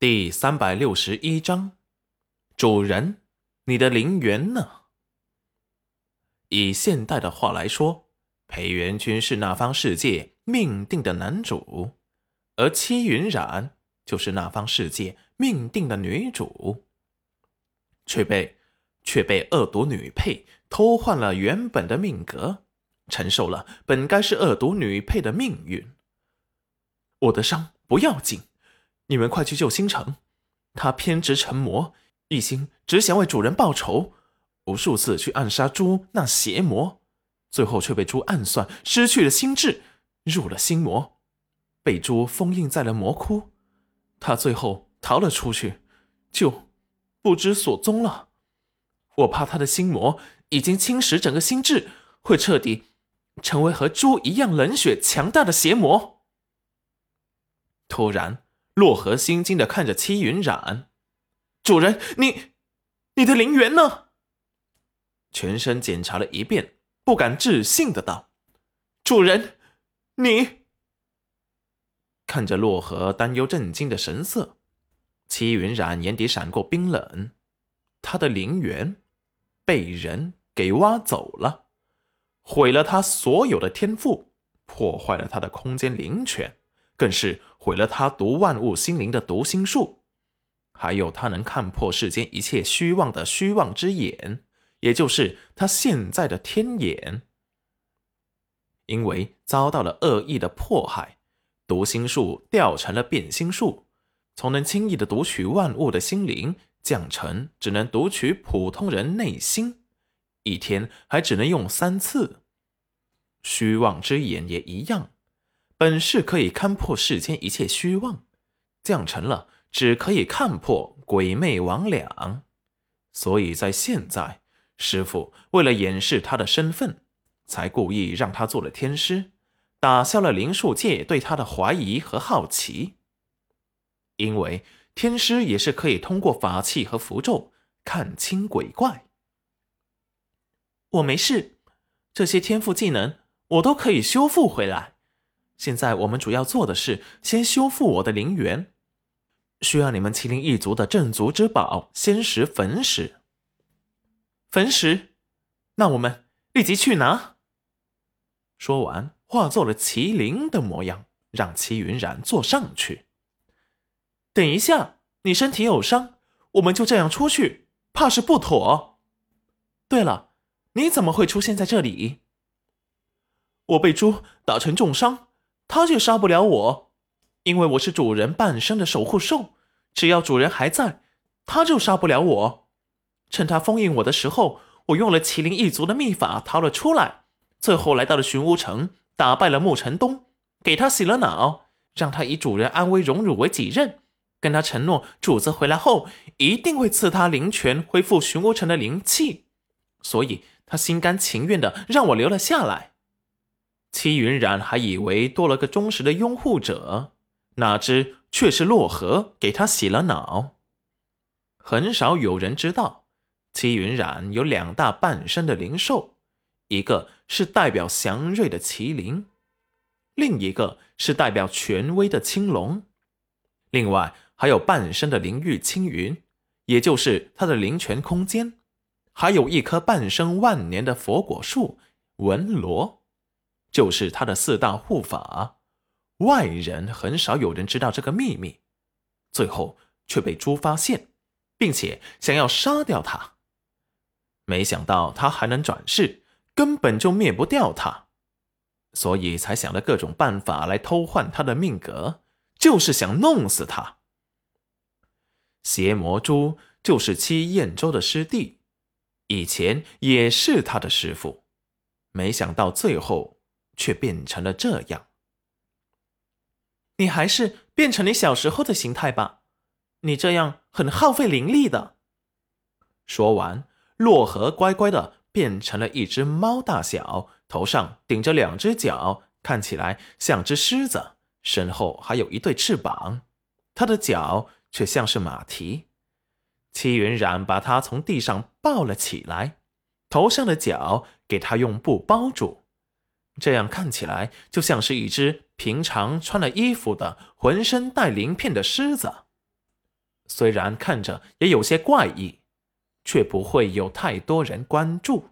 第三百六十一章，主人，你的陵园呢？以现代的话来说，裴元君是那方世界命定的男主，而戚云染就是那方世界命定的女主，却被却被恶毒女配偷换了原本的命格，承受了本该是恶毒女配的命运。我的伤不要紧。你们快去救星城，他偏执成魔，一心只想为主人报仇，无数次去暗杀猪那邪魔，最后却被猪暗算，失去了心智，入了心魔，被猪封印在了魔窟。他最后逃了出去，就不知所踪了。我怕他的心魔已经侵蚀整个心智，会彻底成为和猪一样冷血强大的邪魔。突然。洛河心惊的看着戚云染，主人，你，你的灵元呢？全身检查了一遍，不敢置信的道：“主人，你……”看着洛河担忧震惊的神色，戚云染眼底闪过冰冷。他的灵元被人给挖走了，毁了他所有的天赋，破坏了他的空间灵权。更是毁了他读万物心灵的读心术，还有他能看破世间一切虚妄的虚妄之眼，也就是他现在的天眼。因为遭到了恶意的迫害，读心术掉成了变心术，从能轻易的读取万物的心灵，降成只能读取普通人内心，一天还只能用三次。虚妄之眼也一样。本是可以看破世间一切虚妄，降成了只可以看破鬼魅魍魉。所以在现在，师傅为了掩饰他的身份，才故意让他做了天师，打消了灵术界对他的怀疑和好奇。因为天师也是可以通过法器和符咒看清鬼怪。我没事，这些天赋技能我都可以修复回来。现在我们主要做的是先修复我的灵元，需要你们麒麟一族的镇族之宝——仙石焚石。焚石，那我们立即去拿。说完，化作了麒麟的模样，让齐云染坐上去。等一下，你身体有伤，我们就这样出去，怕是不妥。对了，你怎么会出现在这里？我被猪打成重伤。他却杀不了我，因为我是主人半生的守护兽。只要主人还在，他就杀不了我。趁他封印我的时候，我用了麒麟一族的秘法逃了出来。最后来到了寻乌城，打败了穆成东，给他洗了脑，让他以主人安危荣辱为己任，跟他承诺，主子回来后一定会赐他灵权，恢复寻乌城的灵气。所以，他心甘情愿的让我留了下来。戚云染还以为多了个忠实的拥护者，哪知却是洛河给他洗了脑。很少有人知道，戚云染有两大半身的灵兽，一个是代表祥瑞的麒麟，另一个是代表权威的青龙。另外还有半身的灵域青云，也就是他的灵泉空间，还有一棵半生万年的佛果树文罗。就是他的四大护法，外人很少有人知道这个秘密，最后却被猪发现，并且想要杀掉他。没想到他还能转世，根本就灭不掉他，所以才想了各种办法来偷换他的命格，就是想弄死他。邪魔猪就是七燕州的师弟，以前也是他的师傅，没想到最后。却变成了这样。你还是变成你小时候的形态吧，你这样很耗费灵力的。说完，洛河乖乖的变成了一只猫大小，头上顶着两只角，看起来像只狮子，身后还有一对翅膀，它的脚却像是马蹄。戚云染把它从地上抱了起来，头上的角给它用布包住。这样看起来就像是一只平常穿了衣服的、浑身带鳞片的狮子。虽然看着也有些怪异，却不会有太多人关注。